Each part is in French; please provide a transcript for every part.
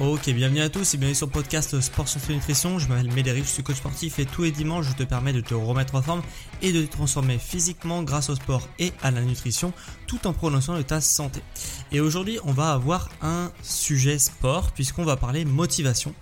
Ok, bienvenue à tous et bienvenue sur le podcast Sport Santé Nutrition. Je m'appelle Médéric, je suis coach sportif et tous les dimanches je te permets de te remettre en forme et de te transformer physiquement grâce au sport et à la nutrition tout en prononçant de ta santé. Et aujourd'hui on va avoir un sujet sport puisqu'on va parler motivation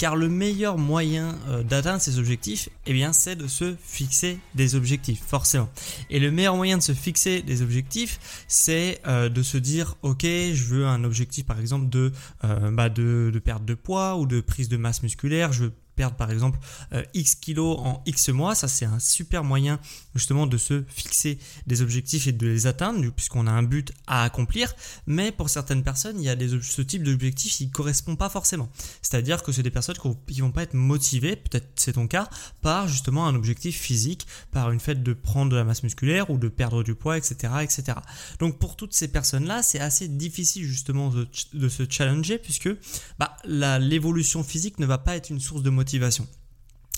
car le meilleur moyen euh, d'atteindre ces objectifs, eh bien, c'est de se fixer des objectifs, forcément. Et le meilleur moyen de se fixer des objectifs, c'est euh, de se dire, ok, je veux un objectif, par exemple, de, euh, bah de, de perte de poids ou de prise de masse musculaire. Je perdre par exemple euh, X kilos en X mois. Ça, c'est un super moyen justement de se fixer des objectifs et de les atteindre, puisqu'on a un but à accomplir. Mais pour certaines personnes, il y a des, ce type d'objectif qui ne correspond pas forcément. C'est-à-dire que c'est des personnes qui vont pas être motivées, peut-être c'est ton cas, par justement un objectif physique, par une fait de prendre de la masse musculaire ou de perdre du poids, etc. etc. Donc pour toutes ces personnes-là, c'est assez difficile justement de, de se challenger, puisque bah, l'évolution physique ne va pas être une source de motivation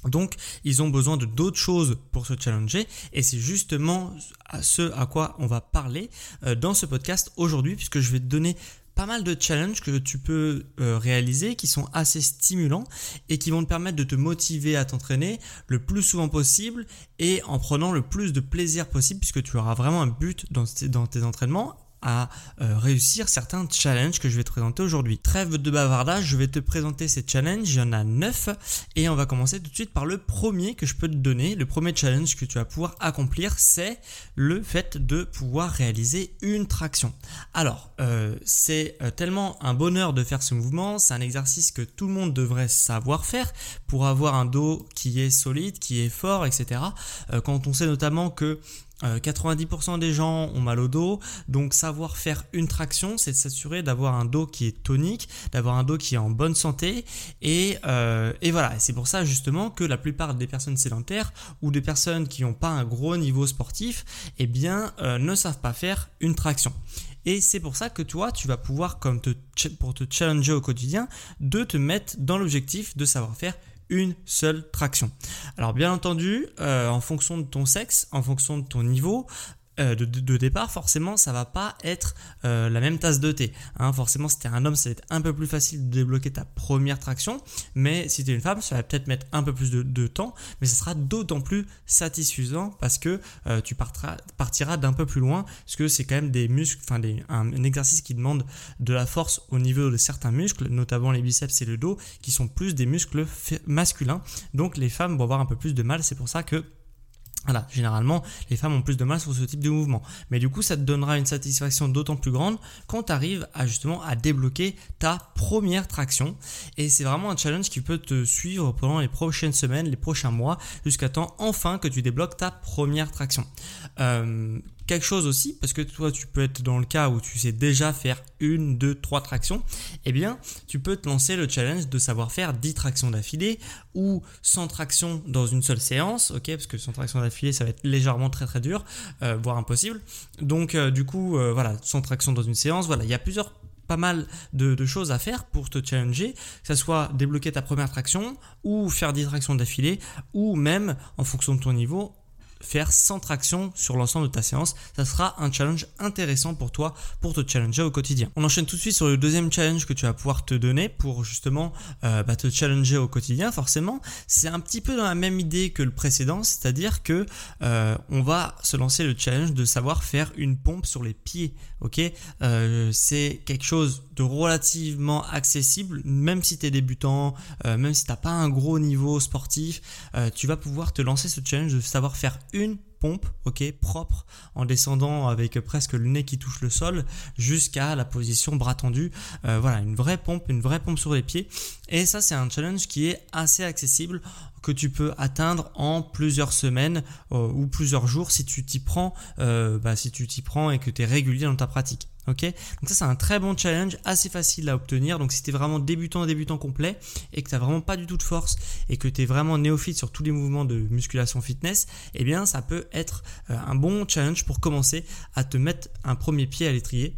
donc, ils ont besoin de d'autres choses pour se challenger et c'est justement ce à quoi on va parler euh, dans ce podcast aujourd'hui puisque je vais te donner pas mal de challenges que tu peux euh, réaliser qui sont assez stimulants et qui vont te permettre de te motiver à t'entraîner le plus souvent possible et en prenant le plus de plaisir possible puisque tu auras vraiment un but dans tes entraînements à euh, réussir certains challenges que je vais te présenter aujourd'hui. Trêve de bavardage, je vais te présenter ces challenges, il y en a 9 et on va commencer tout de suite par le premier que je peux te donner. Le premier challenge que tu vas pouvoir accomplir, c'est le fait de pouvoir réaliser une traction. Alors, euh, c'est euh, tellement un bonheur de faire ce mouvement, c'est un exercice que tout le monde devrait savoir faire pour avoir un dos qui est solide, qui est fort, etc. quand on sait notamment que 90% euh, des gens ont mal au dos, donc savoir faire une traction, c'est de s'assurer d'avoir un dos qui est tonique, d'avoir un dos qui est en bonne santé, et, euh, voilà, c'est pour ça justement que la plupart des personnes sédentaires ou des personnes qui n'ont pas un gros niveau sportif, eh bien, euh, ne savent pas faire une traction. Et c'est pour ça que toi, tu vas pouvoir, comme pour te challenger au quotidien, de te mettre dans l'objectif de savoir faire une seule traction. Alors bien entendu, euh, en fonction de ton sexe, en fonction de ton niveau, euh, de, départ, forcément, ça va pas être euh, la même tasse de thé. Hein. Forcément, si tu es un homme, ça va être un peu plus facile de débloquer ta première traction. Mais si tu es une femme, ça va peut-être mettre un peu plus de, temps, mais ça sera d'autant plus satisfaisant parce que euh, tu partiras d'un peu plus loin, parce que c'est quand même des muscles, enfin un, un, exercice qui demande de la force au niveau de certains muscles, notamment les biceps et le dos, qui sont plus des muscles masculins. Donc les femmes vont avoir un peu plus de mal. C'est pour ça que voilà, généralement, les femmes ont plus de mal sur ce type de mouvement. Mais du coup, ça te donnera une satisfaction d'autant plus grande quand tu arrives à justement à débloquer ta première traction. Et c'est vraiment un challenge qui peut te suivre pendant les prochaines semaines, les prochains mois, jusqu'à temps enfin que tu débloques ta première traction. Euh, quelque chose aussi, parce que toi tu peux être dans le cas où tu sais déjà faire une, deux, trois tractions, eh bien tu peux te lancer le challenge de savoir faire 10 tractions d'affilée ou 100 tractions dans une seule séance, ok, parce que 100 tractions d'affilée ça va être légèrement très très dur, euh, voire impossible. Donc euh, du coup euh, voilà, 100 tractions dans une séance, voilà, il y a plusieurs pas mal de, de, choses à faire pour te challenger, que ce soit débloquer ta première traction ou faire 10 tractions d'affilée ou même en fonction de ton niveau faire sans traction sur l'ensemble de ta séance. Ça sera un challenge intéressant pour toi pour te challenger au quotidien. On enchaîne tout de suite sur le deuxième challenge que tu vas pouvoir te donner pour justement euh, bah, te challenger au quotidien. Forcément, c'est un petit peu dans la même idée que le précédent, c'est-à-dire que euh, on va se lancer le challenge de savoir faire une pompe sur les pieds. Ok, euh, c'est quelque chose de relativement accessible, même si tu es débutant, même si t'as pas un gros niveau sportif, tu vas pouvoir te lancer ce challenge de savoir faire une pompe, ok, propre, en descendant avec presque le nez qui touche le sol jusqu'à la position bras tendu. Euh, voilà, une vraie pompe, une vraie pompe sur les pieds. Et ça, c'est un challenge qui est assez accessible que tu peux atteindre en plusieurs semaines euh, ou plusieurs jours si tu t'y prends, euh, bah, si tu t'y prends et que tu es régulier dans ta pratique. Ok, donc ça c'est un très bon challenge, assez facile à obtenir. Donc si tu es vraiment débutant, débutant complet et que tu n'as vraiment pas du tout de force et que tu es vraiment néophyte sur tous les mouvements de musculation fitness, eh bien ça peut être euh, un bon challenge pour commencer à te mettre un premier pied à l'étrier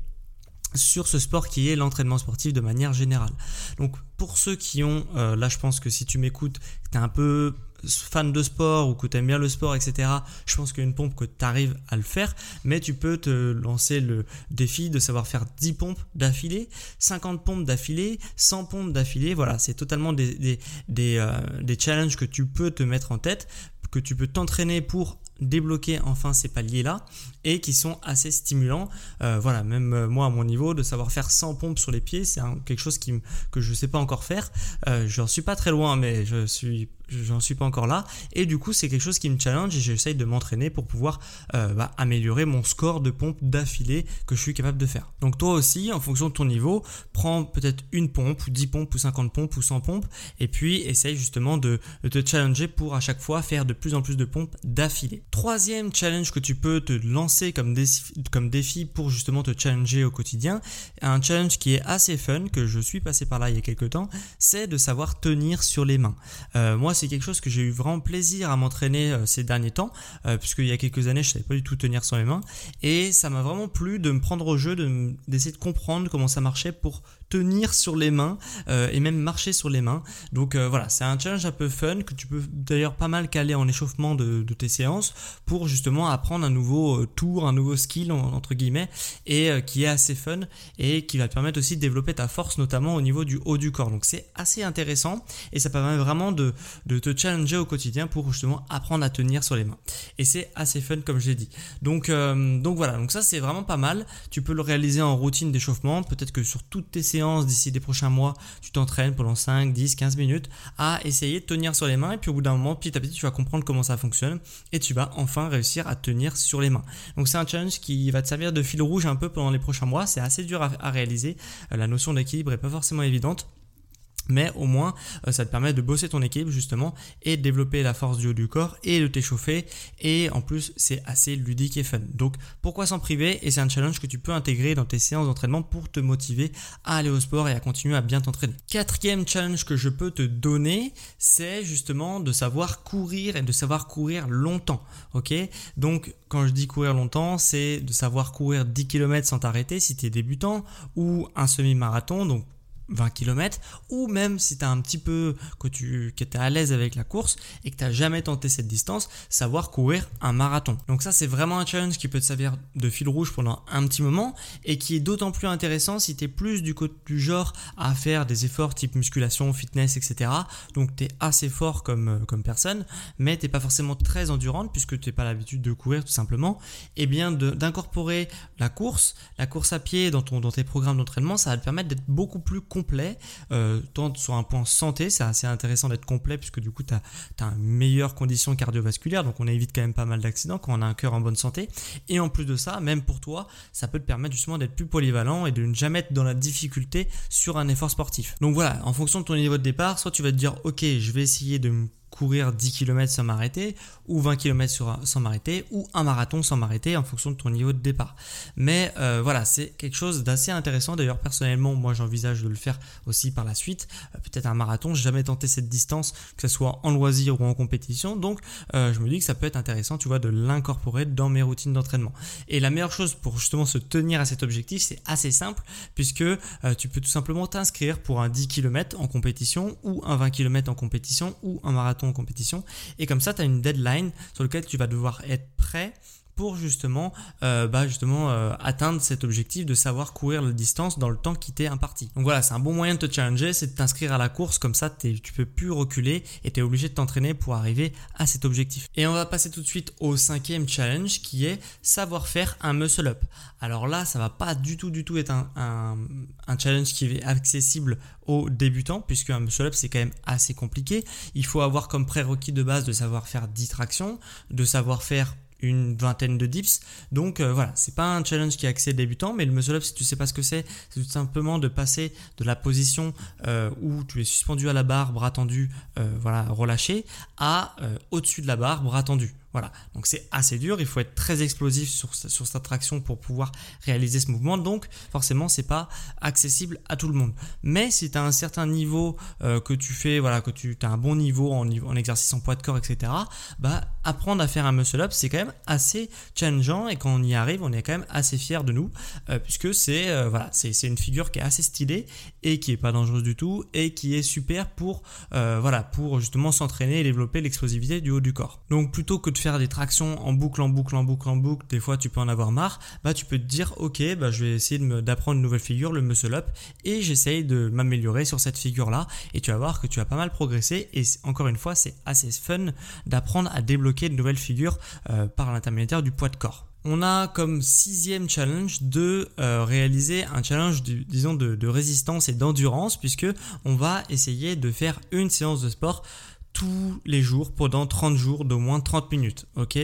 sur ce sport qui est l'entraînement sportif de manière générale. Donc pour ceux qui ont, euh, là je pense que si tu m'écoutes, tu un peu fan de sport ou que tu aimes bien le sport, etc., je pense qu'une pompe que tu arrives à le faire, mais tu peux te lancer le défi de savoir faire 10 pompes d'affilée, 50 pompes d'affilée, 100 pompes d'affilée. Voilà, c'est totalement des, des, des, euh, des challenges que tu peux te mettre en tête, que tu peux t'entraîner pour débloquer enfin ces paliers-là et qui sont assez stimulants. Euh, voilà, même euh, moi à mon niveau, de savoir faire 100 pompes sur les pieds, c'est quelque chose que je ne sais pas encore faire. J'en suis pas très loin, mais je suis j'en suis pas encore là. Et du coup c'est quelque chose qui me challenge et j'essaye de m'entraîner pour pouvoir euh, bah, améliorer mon score de pompe d'affilée que je suis capable de faire. Donc toi aussi en fonction de ton niveau prends peut-être une pompe ou 10 pompes ou 50 pompes ou 100 pompes et puis essaye justement de, te challenger pour à chaque fois faire de plus en plus de pompes d'affilée. Troisième challenge que tu peux te lancer comme défi, comme défi pour justement te challenger au quotidien un challenge qui est assez fun que je suis passé par là il y a quelques temps c'est de savoir tenir sur les mains. Euh, moi c'est quelque chose que j'ai eu vraiment plaisir à m'entraîner euh, ces derniers temps, euh, puisqu'il y a quelques années, je savais pas du tout tenir sur les mains, et ça m'a vraiment plu de me prendre au jeu, d'essayer de, de comprendre comment ça marchait pour tenir sur les mains euh, et même marcher sur les mains. Donc euh, voilà, c'est un challenge un peu fun que tu peux d'ailleurs pas mal caler en échauffement de, tes séances pour justement apprendre un nouveau euh, tour, un nouveau skill entre guillemets et qui est assez fun et qui va te permettre aussi de développer ta force notamment au niveau du haut du corps. Donc c'est assez intéressant et ça permet vraiment de, de te challenger au quotidien pour justement apprendre à tenir sur les mains. Et c'est assez fun comme je l'ai dit. Donc, donc voilà, donc ça c'est vraiment pas mal. Tu peux le réaliser en routine d'échauffement, peut-être que sur toutes tes séances d'ici des prochains mois, tu t'entraînes pendant 5, 10, 15 minutes à essayer de tenir sur les mains et puis au bout d'un moment, petit à petit, tu vas comprendre comment ça fonctionne et tu vas enfin réussir à tenir sur les mains. Donc c'est un challenge qui va te servir de fil rouge un peu pendant les prochains mois. C'est assez dur à, réaliser. Euh, la notion d'équilibre est pas forcément évidente mais au moins euh, ça te permet de bosser ton équipe justement et de développer la force du haut du corps et de t'échauffer et en plus c'est assez ludique et fun. Donc pourquoi s'en priver? Et c'est un challenge que tu peux intégrer dans tes séances d'entraînement pour te motiver à aller au sport et à continuer à bien t'entraîner. Quatrième challenge que je peux te donner c'est justement de savoir courir et de savoir courir longtemps. Ok? Donc quand je dis courir longtemps c'est de savoir courir 10 km sans t'arrêter si tu es débutant ou un semi-marathon donc 20 km ou même si tu as un petit peu que tu que es à l'aise avec la course et que tu n'as jamais tenté cette distance, savoir courir un marathon. Donc ça c'est vraiment un challenge qui peut te servir de fil rouge pendant un petit moment et qui est d'autant plus intéressant si tu es plus du, du genre à faire des efforts type musculation, fitness, etc. Donc tu es assez fort comme, comme personne mais tu pas forcément très endurante puisque tu n'as pas l'habitude de courir tout simplement. Et eh bien d'incorporer la course, la course à pied dans, ton, dans tes programmes d'entraînement, ça va te permettre d'être beaucoup plus complet, euh, tant sur un point santé, c'est assez intéressant d'être complet puisque du coup tu as, as, une meilleure condition cardiovasculaire, donc on évite quand même pas mal d'accidents quand on a un cœur en bonne santé. Et en plus de ça, même pour toi, ça peut te permettre justement d'être plus polyvalent et de ne jamais être dans la difficulté sur un effort sportif. Donc voilà, en fonction de ton niveau de départ, soit tu vas te dire ok, je vais essayer de me courir 10 km sans m'arrêter, ou 20 km sans m'arrêter, ou un marathon sans m'arrêter en fonction de ton niveau de départ. Mais euh, voilà, c'est quelque chose d'assez intéressant. D'ailleurs, personnellement, moi j'envisage de le faire aussi par la suite. Euh, peut-être un marathon, j'ai jamais tenté cette distance, que ce soit en loisir ou en compétition. Donc euh, je me dis que ça peut être intéressant, tu vois, de l'incorporer dans mes routines d'entraînement. Et la meilleure chose pour justement se tenir à cet objectif, c'est assez simple, puisque tu peux tout simplement t'inscrire pour un 10 km en compétition, ou un 20 km en compétition, ou un marathon en compétition. Et comme ça, tu as une deadline sur lequel tu vas devoir être prêt pour justement, euh, bah justement euh, atteindre cet objectif de savoir courir la distance dans le temps qui t'est imparti. Donc voilà, c'est un bon moyen de te challenger, c'est de t'inscrire à la course, comme ça tu peux plus reculer et tu es obligé de t'entraîner pour arriver à cet objectif. Et on va passer tout de suite au cinquième challenge qui est savoir faire un muscle up. Alors là, ça va pas du tout du tout être un, un, challenge qui est accessible aux débutants puisque un muscle up c'est quand même assez compliqué. Il faut avoir comme prérequis de base de savoir faire 10 tractions, de savoir faire une vingtaine de dips. Donc euh, voilà, c'est pas un challenge qui est axé débutant, mais le muscle up, si tu sais pas ce que c'est, c'est tout simplement de passer de la position euh, où tu es suspendu à la barre, bras tendu, euh, voilà, relâché, à au-dessus de la barre, bras tendu. Voilà, donc c'est assez dur, il faut être très explosif sur, sur cette traction pour pouvoir réaliser ce mouvement, donc forcément c'est pas accessible à tout le monde. Mais si tu as un certain niveau euh, que tu fais, voilà, que tu as un bon niveau en, en exercice en poids de corps, etc., bah apprendre à faire un muscle up c'est quand même assez challengeant et quand on y arrive on est quand même assez fier de nous euh, puisque c'est euh, voilà, c'est une figure qui est assez stylée et qui est pas dangereuse du tout et qui est super pour, voilà, pour justement s'entraîner et développer l'explosivité du haut du corps. Donc plutôt que de faire des tractions en boucle, en boucle, en boucle, en boucle, des fois tu peux en avoir marre, bah tu peux te dire ok, bah je vais essayer d'apprendre une nouvelle figure, le muscle up, et j'essaye de m'améliorer sur cette figure là, et tu vas voir que tu as pas mal progressé, et encore une fois c'est assez fun d'apprendre à débloquer de nouvelles figures euh, par l'intermédiaire du poids de corps. On a comme sixième challenge de euh, réaliser un challenge, disons, de, de résistance et d'endurance, puisque on va essayer de faire une séance de sport tous les jours pendant 30 jours d'au moins 30 minutes. Ok,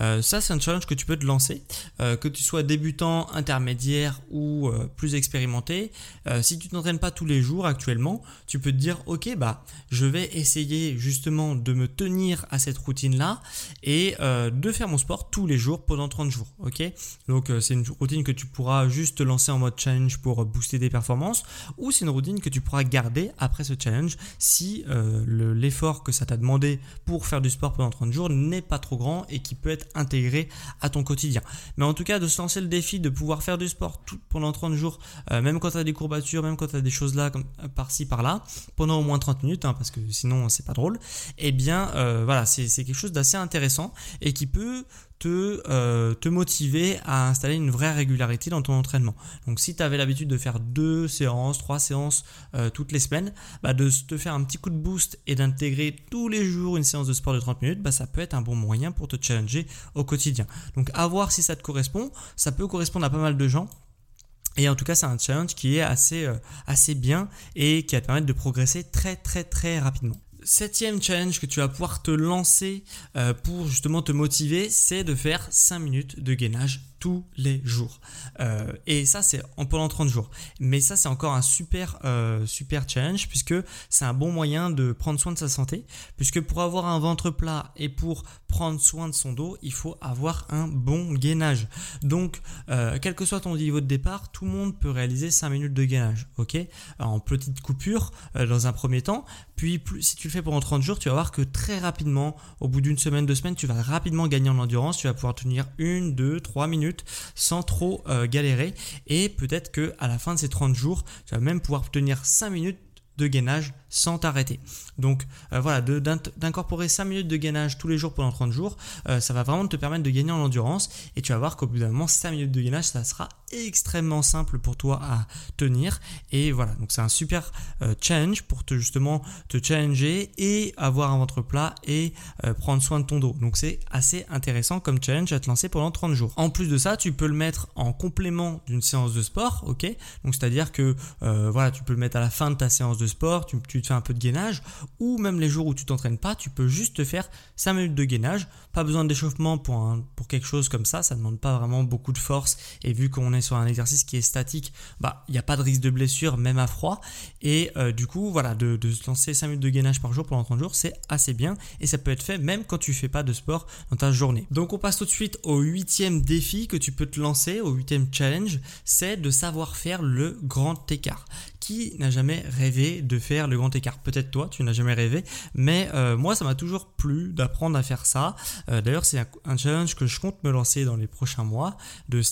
euh, ça c'est un challenge que tu peux te lancer, euh, que tu sois débutant, intermédiaire ou euh, plus expérimenté. si tu t'entraînes pas tous les jours actuellement, tu peux te dire ok bah je vais essayer justement de me tenir à cette routine là et de faire mon sport tous les jours pendant 30 jours. Ok, donc c'est une routine que tu pourras juste te lancer en mode challenge pour booster des performances ou c'est une routine que tu pourras garder après ce challenge si l'effort que ça t'a demandé pour faire du sport pendant 30 jours n'est pas trop grand et qui peut être intégré à ton quotidien. Mais en tout cas, de se lancer le défi de pouvoir faire du sport tout, pendant 30 jours, euh, même quand tu as des courbatures, même quand tu as des choses là, comme euh, par-ci, par-là, pendant au moins 30 minutes, hein, parce que sinon c'est pas drôle, et eh bien euh, voilà, c'est quelque chose d'assez intéressant et qui peut te, euh, te motiver à installer une vraie régularité dans ton entraînement. Donc si tu avais l'habitude de faire deux séances, trois séances euh, toutes les semaines, bah de te faire un petit coup de boost et d'intégrer tous les jours une séance de sport de 30 minutes, bah ça peut être un bon moyen pour te challenger au quotidien. Donc à voir si ça te correspond, ça peut correspondre à pas mal de gens. Et en tout cas, c'est un challenge qui est assez, euh, assez bien et qui va te permettre de progresser très très très rapidement septième challenge que tu vas pouvoir te lancer pour justement te motiver, c'est de faire 5 minutes de gainage tous les jours. Euh, et ça, c'est en pendant 30 jours. Mais ça, c'est encore un super, euh, super challenge puisque c'est un bon moyen de prendre soin de sa santé. Puisque pour avoir un ventre plat et pour prendre soin de son dos, il faut avoir un bon gainage. Donc, euh, quel que soit ton niveau de départ, tout le monde peut réaliser 5 minutes de gainage. Ok? En petite coupure dans un premier temps. Puis, plus, si tu le fais pendant 30 jours, tu vas voir que très rapidement, au bout d'une semaine, deux semaines, tu vas rapidement gagner en endurance. Tu vas pouvoir tenir une, deux, trois minutes sans trop euh, galérer. Et peut-être que à la fin de ces 30 jours, tu vas même pouvoir tenir 5 minutes de gainage sans t'arrêter. Donc euh, voilà, d'incorporer 5 minutes de gainage tous les jours pendant 30 jours, euh, ça va vraiment te permettre de gagner en endurance et tu vas voir qu'au bout d'un moment, 5 minutes de gainage, ça sera extrêmement simple pour toi à tenir. Et voilà, donc c'est un super euh, challenge pour te justement te challenger et avoir un ventre plat et prendre soin de ton dos. Donc c'est assez intéressant comme challenge à te lancer pendant 30 jours. En plus de ça, tu peux le mettre en complément d'une séance de sport, ok? Donc c'est-à-dire que voilà, tu peux le mettre à la fin de ta séance de sport, tu, te fais un peu de gainage, ou même les jours où tu t'entraînes pas, tu peux juste te faire 5 minutes de gainage. Pas besoin d'échauffement pour, pour quelque chose comme ça, ça demande pas vraiment beaucoup de force. Et vu qu'on est sur un exercice qui est statique, bah il n'y a pas de risque de blessure, même à froid. Et euh, du coup, voilà, de, de, se lancer 5 minutes de gainage par jour pendant 30 jours, c'est assez bien. Et ça peut être fait même quand tu fais pas de sport dans ta journée. Donc on passe tout de suite au huitième défi que tu peux te lancer, au huitième challenge, c'est de savoir faire le grand écart qui n'a jamais rêvé de faire le grand écart Peut-être toi, tu n'as jamais rêvé, mais euh, moi, ça m'a toujours plu d'apprendre à faire ça. Euh, d'ailleurs, c'est un, challenge que je compte me lancer dans les prochains mois,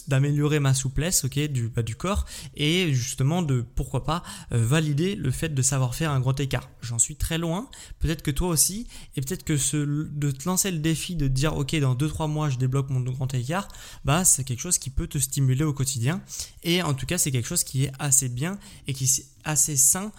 d'améliorer ma souplesse, ok, du bas du corps, et justement de pourquoi pas euh, valider le fait de savoir faire un grand écart. J'en suis très loin. Peut-être que toi aussi, et peut-être que ce, de te lancer le défi de dire, ok, dans 2-3 mois, je débloque mon grand écart, bah, c'est quelque chose qui peut te stimuler au quotidien. Et en tout cas, c'est quelque chose qui est assez bien et qui assez sain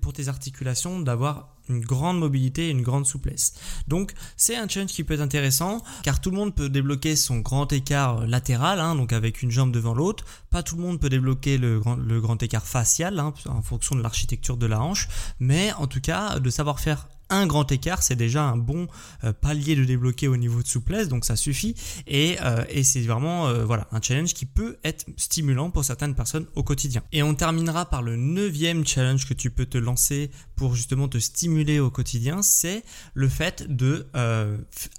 pour tes articulations d'avoir une grande mobilité et une grande souplesse. Donc c'est un challenge qui peut être intéressant car tout le monde peut débloquer son grand écart latéral, hein, donc avec une jambe devant l'autre. Pas tout le monde peut débloquer le grand, le grand écart facial hein, en fonction de l'architecture de la hanche, mais en tout cas de savoir faire un grand écart, c'est déjà un bon euh, palier de débloquer au niveau de souplesse, donc ça suffit. Et, euh, c'est vraiment euh, voilà un challenge qui peut être stimulant pour certaines personnes au quotidien. Et on terminera par le neuvième challenge que tu peux te lancer pour justement te stimuler au quotidien, c'est le fait de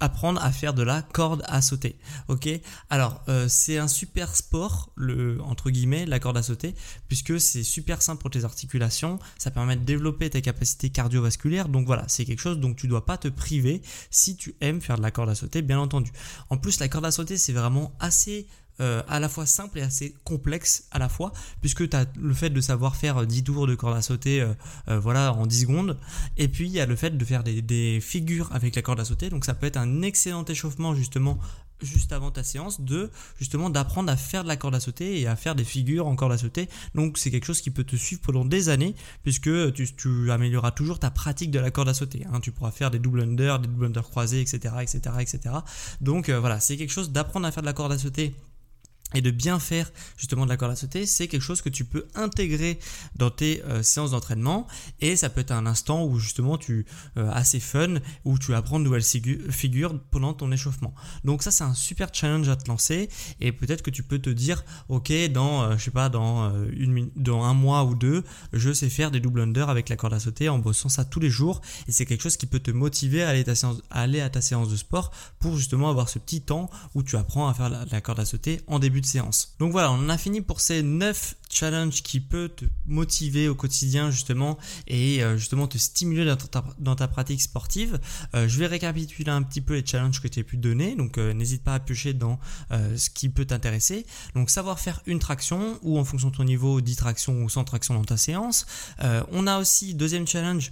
apprendre à faire de la corde à sauter. Ok? Alors c'est un super sport, entre guillemets, la corde à sauter, puisque c'est super simple pour tes articulations, ça permet de développer tes capacités cardiovasculaires. Donc voilà, c'est quelque chose dont tu dois pas te priver si tu aimes faire de la corde à sauter, bien entendu. En plus, la corde à sauter, c'est vraiment assez euh, à la fois simple et assez complexe à la fois, puisque tu as le fait de savoir faire 10 tours de corde à sauter euh, voilà, en 10 secondes, et puis il y a le fait de faire des, figures avec la corde à sauter, donc ça peut être un excellent échauffement justement juste avant ta séance de justement d'apprendre à faire de la corde à sauter et à faire des figures en corde à sauter. Donc c'est quelque chose qui peut te suivre pendant des années puisque tu, amélioreras toujours ta pratique de la corde à sauter. Hein. Tu pourras faire des double under, des double under croisés, etc., etc., etc. Donc euh, voilà, c'est quelque chose d'apprendre à faire de la corde à sauter et de bien faire justement de la corde à sauter, c'est quelque chose que tu peux intégrer dans tes euh, séances d'entraînement. Et ça peut être un instant où justement tu euh, assez fun où tu apprends de nouvelles figures pendant ton échauffement. Donc ça c'est un super challenge à te lancer. Et peut-être que tu peux te dire OK dans euh, je sais pas dans une dans un mois ou deux, je sais faire des double under avec la corde à sauter en bossant ça tous les jours. Et c'est quelque chose qui peut te motiver à aller à ta séance de sport pour justement avoir ce petit temps où tu apprends à faire la, la corde à sauter en début séance. Donc voilà, on a fini pour ces 9 challenge qui peut te motiver au quotidien justement et euh, justement te stimuler dans ta, pratique sportive. Euh, je vais récapituler un petit peu les challenges que tu as pu donner, donc euh, n'hésite pas à piocher dans ce qui peut t'intéresser. Donc savoir faire une traction ou en fonction de ton niveau 10 tractions ou 100 tractions dans ta séance. on a aussi deuxième challenge,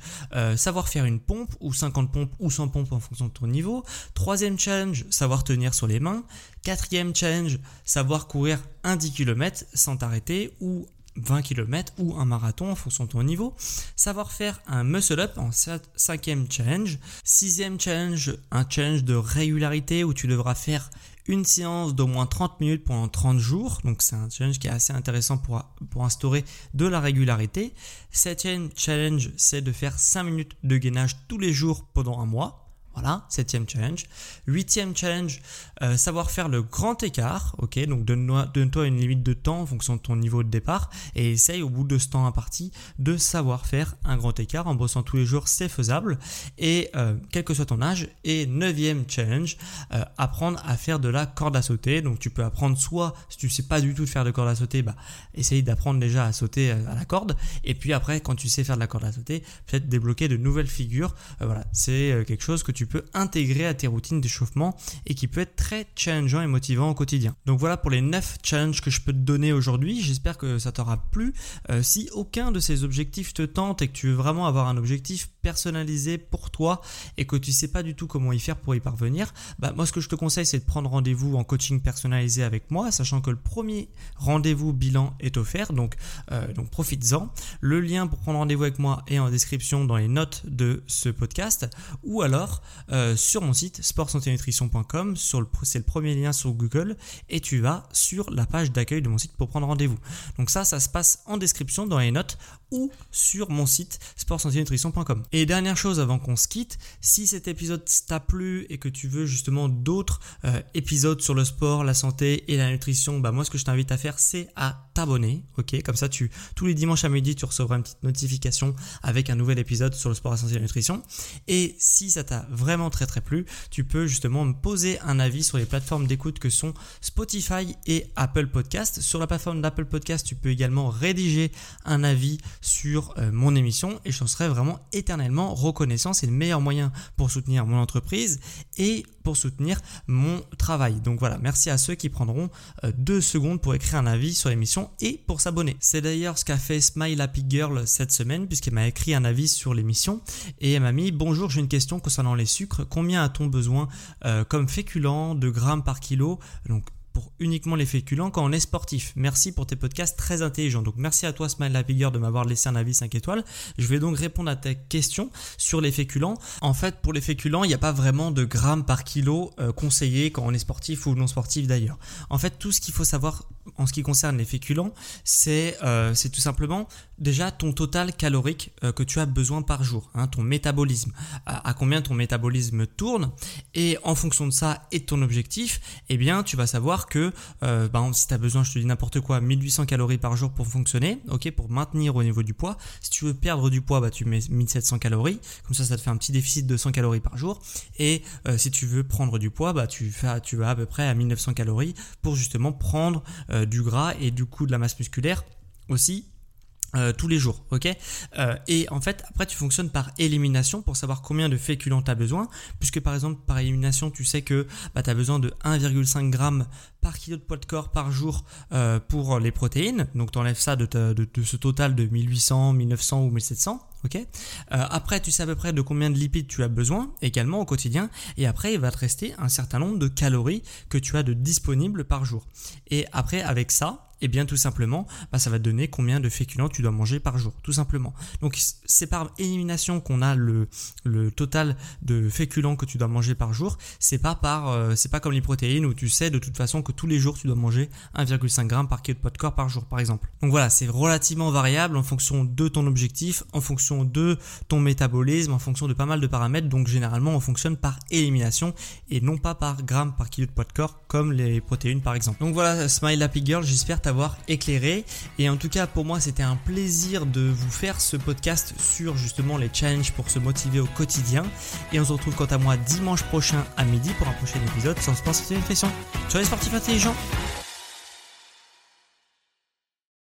savoir faire une pompe ou 50 pompes ou 100 pompes en fonction de ton niveau. Troisième challenge, savoir tenir sur les mains. Quatrième challenge, savoir courir un 10 km sans t'arrêter ou 20 km ou un marathon en fonction de ton niveau. Savoir faire un muscle up en cinquième challenge. Sixième challenge, un challenge de régularité où tu devras faire une séance d'au moins 30 minutes pendant 30 jours. Donc c'est un challenge qui est assez intéressant pour, pour instaurer de la régularité. Septième challenge, c'est de faire 5 minutes de gainage tous les jours pendant un mois. Voilà, septième challenge. Huitième challenge, euh, savoir faire le grand écart. Ok, donc donne-toi une limite de temps en fonction de ton niveau de départ et essaye au bout de ce temps imparti de savoir faire un grand écart en bossant tous les jours, c'est faisable. Et euh, quel que soit ton âge. Et neuvième challenge, euh, apprendre à faire de la corde à sauter. Donc tu peux apprendre soit, si tu sais pas du tout faire de corde à sauter, bah essaye d'apprendre déjà à sauter à la corde. Et puis après, quand tu sais faire de la corde à sauter, peut-être débloquer de nouvelles figures. voilà, c'est quelque chose que tu peux intégrer à tes routines d'échauffement et qui peut être très challengeant et motivant au quotidien. Donc voilà pour les 9 challenges que je peux te donner aujourd'hui. J'espère que ça t'aura plu. Euh, si aucun de ces objectifs te tente et que tu veux vraiment avoir un objectif personnalisé pour toi et que tu sais pas du tout comment y faire pour y parvenir, bah moi ce que je te conseille c'est de prendre rendez-vous en coaching personnalisé avec moi, sachant que le premier rendez-vous bilan est offert, donc, euh, donc profites-en. Le lien pour prendre rendez-vous avec moi est en description dans les notes de ce podcast ou alors euh, sur mon site sportsanténutrition.com, c'est le premier lien sur Google et tu vas sur la page d'accueil de mon site pour prendre rendez-vous. Donc ça, ça se passe en description dans les notes ou sur mon site sportsanténutrition.com. Et dernière chose avant qu'on se quitte, si cet épisode t'a plu et que tu veux justement d'autres euh, épisodes sur le sport, la santé et la nutrition, bah moi ce que je t'invite à faire c'est à t'abonner, ok? Comme ça tu tous les dimanches à midi tu recevras une petite notification avec un nouvel épisode sur le sport, la santé et la nutrition. Et si ça t'a vraiment très très plu, tu peux justement me poser un avis sur les plateformes d'écoute que sont Spotify et Apple Podcast. Sur la plateforme d'Apple Podcast, tu peux également rédiger un avis sur euh, mon émission et je serai vraiment éternellement reconnaissant. C'est le meilleur moyen pour soutenir mon entreprise et pour soutenir mon travail. Donc voilà, merci à ceux qui prendront euh, deux secondes pour écrire un avis sur l'émission et pour s'abonner. C'est d'ailleurs ce qu'a fait Smile Happy Girl cette semaine puisqu'elle m'a écrit un avis sur l'émission et elle m'a mis bonjour j'ai une question concernant les combien a-t-on besoin euh, comme féculents de grammes par kilo donc pour uniquement les féculents quand on est sportif. Merci pour tes podcasts très intelligents. Donc merci à toi Smile Girl de m'avoir laissé un avis 5 étoiles. Je vais donc répondre à ta question sur les féculents. En fait pour les féculents il n'y a pas vraiment de grammes par kilo euh, conseillé quand on est sportif ou non sportif d'ailleurs. En fait tout ce qu'il faut savoir en ce qui concerne les féculents, c'est euh, tout simplement déjà ton total calorique euh, que tu as besoin par jour, hein, ton métabolisme, à, combien ton métabolisme tourne, et en fonction de ça et de ton objectif, eh bien tu vas savoir que euh, si tu as besoin, je te dis n'importe quoi, 1800 calories par jour pour fonctionner, ok, pour maintenir au niveau du poids. Si tu veux perdre du poids, bah, tu mets 1700 calories, comme ça ça te fait un petit déficit de 100 calories par jour, et euh, si tu veux prendre du poids, bah, tu, fais, tu vas à peu près à 1900 calories pour justement prendre du gras et du coup de la masse musculaire aussi euh, tous les jours, ok? Euh, Et en fait, après, tu fonctionnes par élimination pour savoir combien de féculents tu as besoin, puisque par exemple, par élimination, tu sais que bah, tu as besoin de 1,5 g par kilo de poids de corps par jour euh, pour les protéines, donc tu enlèves ça de, de, ce total de 1800, 1900 ou 1700, ok? Après, tu sais à peu près de combien de lipides tu as besoin également au quotidien, et après, il va te rester un certain nombre de calories que tu as de disponibles par jour. Et après, avec ça, eh bien tout simplement, bah, ça va te donner combien de féculents tu dois manger par jour, tout simplement. Donc c'est par élimination qu'on a le, le total de féculents que tu dois manger par jour. C'est pas par, euh, c'est pas comme les protéines où tu sais de toute façon que tous les jours tu dois manger 1,5 g par kilo de poids de corps par jour, par exemple. Donc voilà, c'est relativement variable en fonction de ton objectif, en fonction de ton métabolisme, en fonction de pas mal de paramètres. Donc généralement, on fonctionne par élimination et non pas par gramme par kilo de poids de corps comme les protéines par exemple. Donc voilà, Smile Happy Girl, j'espère éclairé. Et en tout cas, pour moi, c'était un plaisir de vous faire ce podcast sur justement les challenges pour se motiver au quotidien. Et on se retrouve quant à moi dimanche prochain à midi pour un prochain épisode sans se penser une question sur les sportifs intelligents.